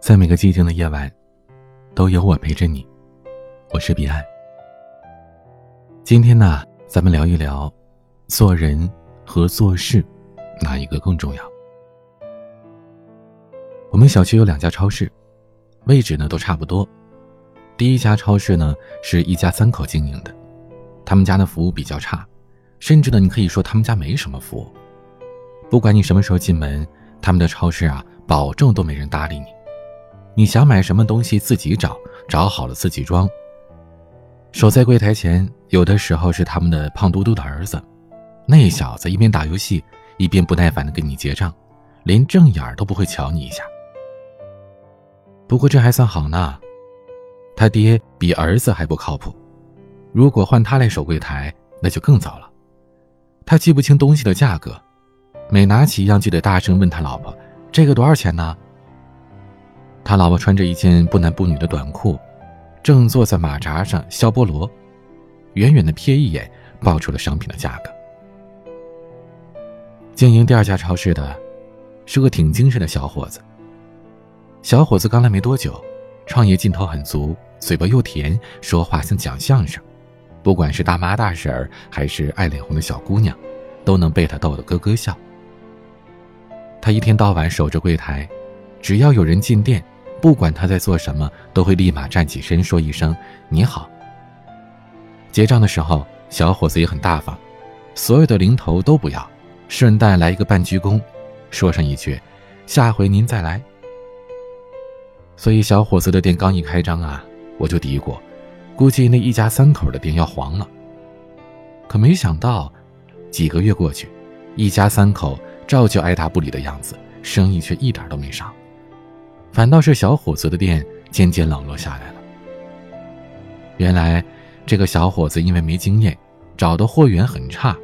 在每个寂静的夜晚，都有我陪着你。我是彼岸。今天呢，咱们聊一聊，做人和做事，哪一个更重要？我们小区有两家超市，位置呢都差不多。第一家超市呢是一家三口经营的，他们家的服务比较差，甚至呢你可以说他们家没什么服务。不管你什么时候进门，他们的超市啊，保证都没人搭理你。你想买什么东西自己找，找好了自己装。守在柜台前，有的时候是他们的胖嘟嘟的儿子，那小子一边打游戏，一边不耐烦的跟你结账，连正眼都不会瞧你一下。不过这还算好呢，他爹比儿子还不靠谱。如果换他来守柜台，那就更糟了。他记不清东西的价格，每拿起一样就得大声问他老婆：“这个多少钱呢？”他老婆穿着一件不男不女的短裤，正坐在马扎上削菠萝，远远的瞥一眼，报出了商品的价格。经营第二家超市的，是个挺精神的小伙子。小伙子刚来没多久，创业劲头很足，嘴巴又甜，说话像讲相声，不管是大妈大婶儿，还是爱脸红的小姑娘，都能被他逗得咯咯笑。他一天到晚守着柜台。只要有人进店，不管他在做什么，都会立马站起身说一声“你好”。结账的时候，小伙子也很大方，所有的零头都不要，顺带来一个半鞠躬，说上一句“下回您再来”。所以小伙子的店刚一开张啊，我就嘀咕，估计那一家三口的店要黄了。可没想到，几个月过去，一家三口照旧爱答不理的样子，生意却一点都没少。反倒是小伙子的店渐渐冷落下来了。原来，这个小伙子因为没经验，找的货源很差。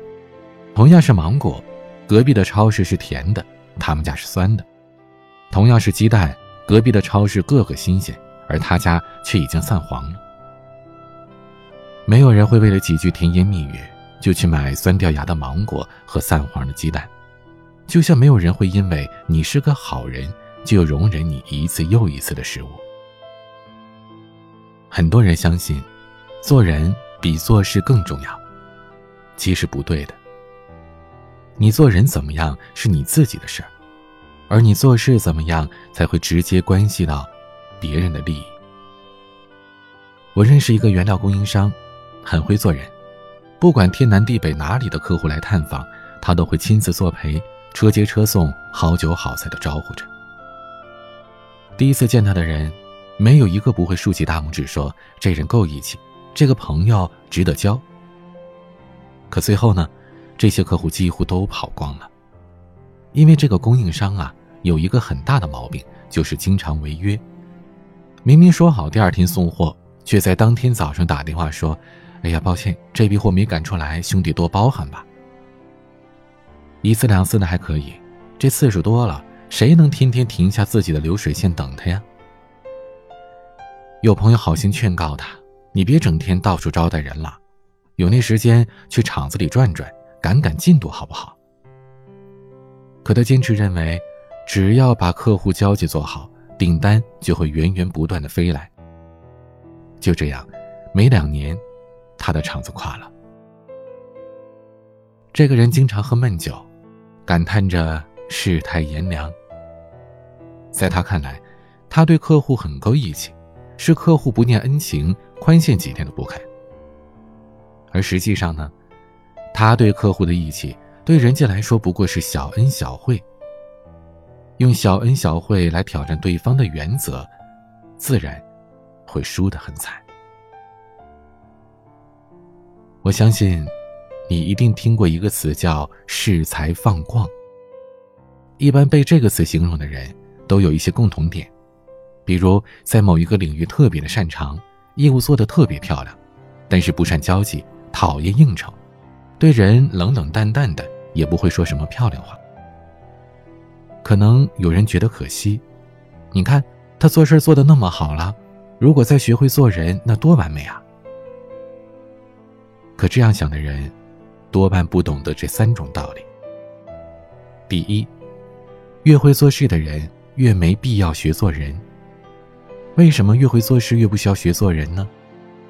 同样是芒果，隔壁的超市是甜的，他们家是酸的；同样是鸡蛋，隔壁的超市个个新鲜，而他家却已经散黄了。没有人会为了几句甜言蜜语就去买酸掉牙的芒果和散黄的鸡蛋，就像没有人会因为你是个好人。就容忍你一次又一次的失误。很多人相信，做人比做事更重要，其实不对的。你做人怎么样是你自己的事儿，而你做事怎么样才会直接关系到别人的利益。我认识一个原料供应商，很会做人，不管天南地北哪里的客户来探访，他都会亲自作陪，车接车送，好酒好菜的招呼着。第一次见他的人，没有一个不会竖起大拇指说：“这人够义气，这个朋友值得交。”可最后呢，这些客户几乎都跑光了，因为这个供应商啊，有一个很大的毛病，就是经常违约。明明说好第二天送货，却在当天早上打电话说：“哎呀，抱歉，这批货没赶出来，兄弟多包涵吧。”一次两次的还可以，这次数多了。谁能天天停下自己的流水线等他呀？有朋友好心劝告他：“你别整天到处招待人了，有那时间去厂子里转转，赶赶进度好不好？”可他坚持认为，只要把客户交际做好，订单就会源源不断的飞来。就这样，没两年，他的厂子垮了。这个人经常喝闷酒，感叹着。世态炎凉。在他看来，他对客户很够义气，是客户不念恩情，宽限几天都不肯。而实际上呢，他对客户的义气，对人家来说不过是小恩小惠。用小恩小惠来挑战对方的原则，自然会输得很惨。我相信，你一定听过一个词叫“恃才放旷”。一般被这个词形容的人，都有一些共同点，比如在某一个领域特别的擅长，业务做得特别漂亮，但是不善交际，讨厌应酬，对人冷冷淡淡的，也不会说什么漂亮话。可能有人觉得可惜，你看他做事做得那么好了，如果再学会做人，那多完美啊！可这样想的人，多半不懂得这三种道理。第一。越会做事的人，越没必要学做人，为什么越会做事越不需要学做人呢？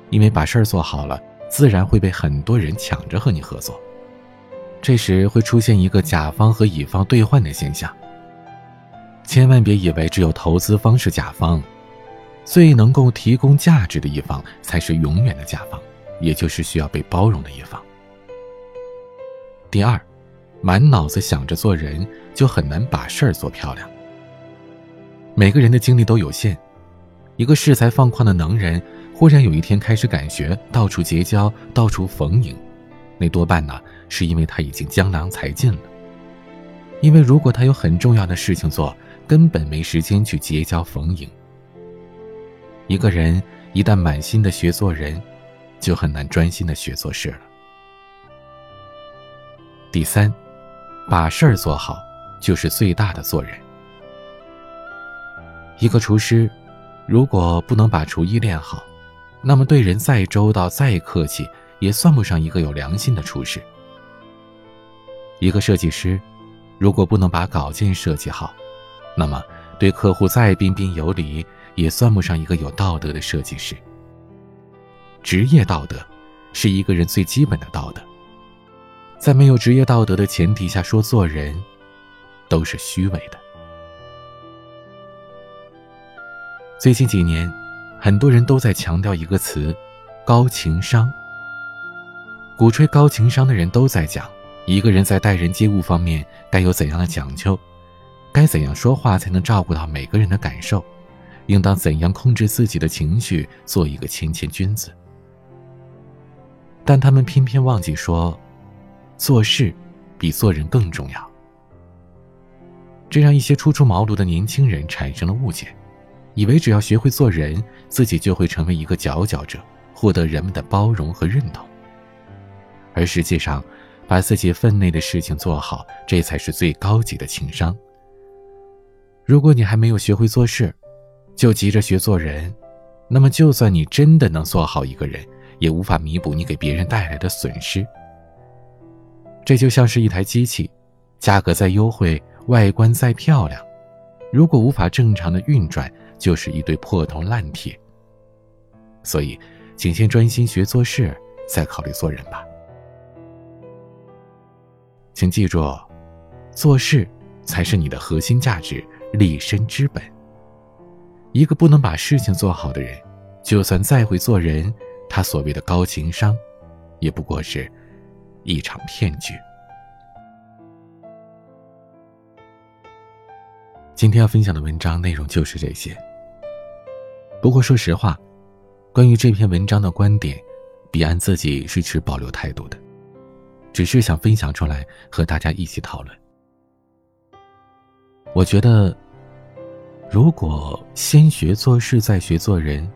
因为把事儿做好了，自然会被很多人抢着和你合作。这时会出现一个甲方和乙方兑换的现象。千万别以为只有投资方是甲方，最能够提供价值的一方才是永远的甲方，也就是需要被包容的一方。第二，满脑子想着做人，就很难把事儿做漂亮。每个人的精力都有限，一个恃才放旷的能人，忽然有一天开始感学，到处结交，到处逢迎，那多半呢，是因为他已经江郎才尽了。因为如果他有很重要的事情做，根本没时间去结交逢迎。一个人一旦满心的学做人，就很难专心的学做事了。第三，把事儿做好，就是最大的做人。一个厨师，如果不能把厨艺练好，那么对人再周到、再客气，也算不上一个有良心的厨师。一个设计师，如果不能把稿件设计好，那么，对客户再彬彬有礼，也算不上一个有道德的设计师。职业道德，是一个人最基本的道德。在没有职业道德的前提下说做人，都是虚伪的。最近几年，很多人都在强调一个词：高情商。鼓吹高情商的人都在讲，一个人在待人接物方面该有怎样的讲究。该怎样说话才能照顾到每个人的感受？应当怎样控制自己的情绪，做一个谦谦君子？但他们偏偏忘记说，做事比做人更重要。这让一些初出茅庐的年轻人产生了误解，以为只要学会做人，自己就会成为一个佼佼者，获得人们的包容和认同。而实际上，把自己分内的事情做好，这才是最高级的情商。如果你还没有学会做事，就急着学做人，那么就算你真的能做好一个人，也无法弥补你给别人带来的损失。这就像是一台机器，价格再优惠，外观再漂亮，如果无法正常的运转，就是一堆破铜烂铁。所以，请先专心学做事，再考虑做人吧。请记住，做事才是你的核心价值。立身之本。一个不能把事情做好的人，就算再会做人，他所谓的高情商，也不过是一场骗局。今天要分享的文章内容就是这些。不过说实话，关于这篇文章的观点，彼岸自己是持保留态度的，只是想分享出来和大家一起讨论。我觉得，如果先学做事再学做人，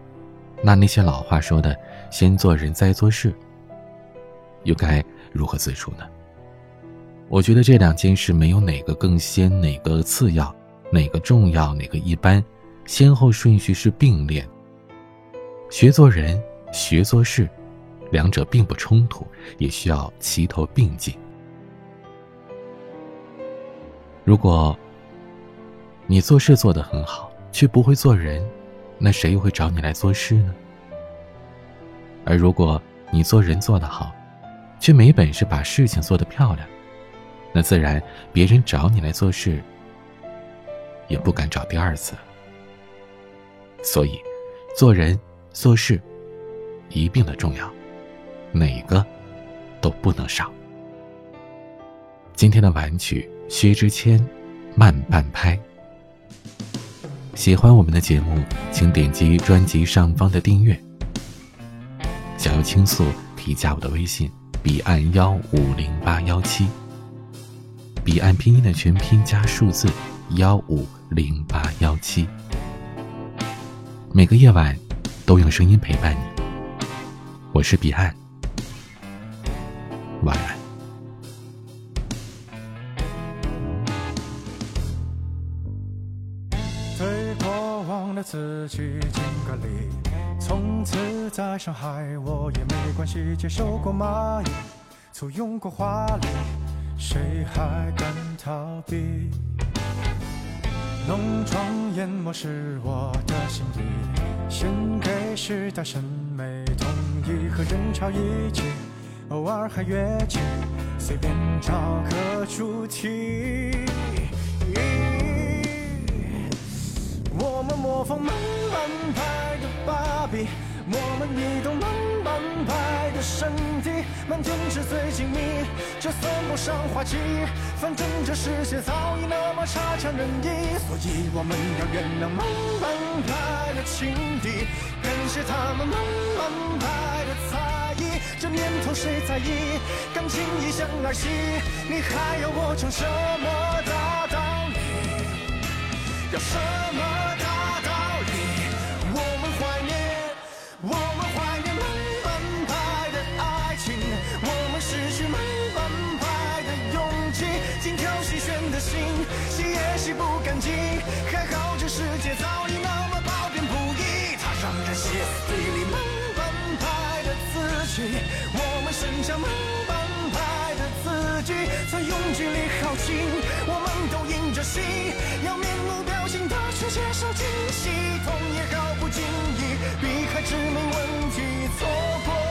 那那些老话说的“先做人再做事”，又该如何自处呢？我觉得这两件事没有哪个更先，哪个次要，哪个重要，哪个一般，先后顺序是并列。学做人，学做事，两者并不冲突，也需要齐头并进。如果。你做事做得很好，却不会做人，那谁又会找你来做事呢？而如果你做人做得好，却没本事把事情做得漂亮，那自然别人找你来做事，也不敢找第二次。所以，做人做事一并的重要，哪个都不能少。今天的晚曲，薛之谦，《慢半拍》。喜欢我们的节目，请点击专辑上方的订阅。想要倾诉，可以加我的微信：彼岸幺五零八幺七。彼岸拼音的全拼加数字幺五零八幺七。每个夜晚都用声音陪伴你。我是彼岸，晚安。忘了自己敬个礼，从此在上海我也没关系。接受过蚂蚁，簇拥过华丽，谁还敢逃避？浓妆艳抹是我的心意，献给时代审美统一和人潮一起，偶尔还越起，随便找个主题。我们模仿慢半拍的芭比。我们移动慢半拍的身体，漫天纸醉金迷，这算不上滑稽。反正这世界早已那么差强人意，所以我们要原谅慢半拍的情敌，感谢他们慢半拍的才艺。这年头谁在意？感情一向儿戏，你还要我讲什么大道理？要什世界早已那么褒贬不一，它让人歇斯底里。慢半拍的自己，我们身上慢半拍的自己，在拥挤里耗尽，我们都硬着心，要面无表情的去接受惊喜，痛也毫不经意，避开致命问题，错过。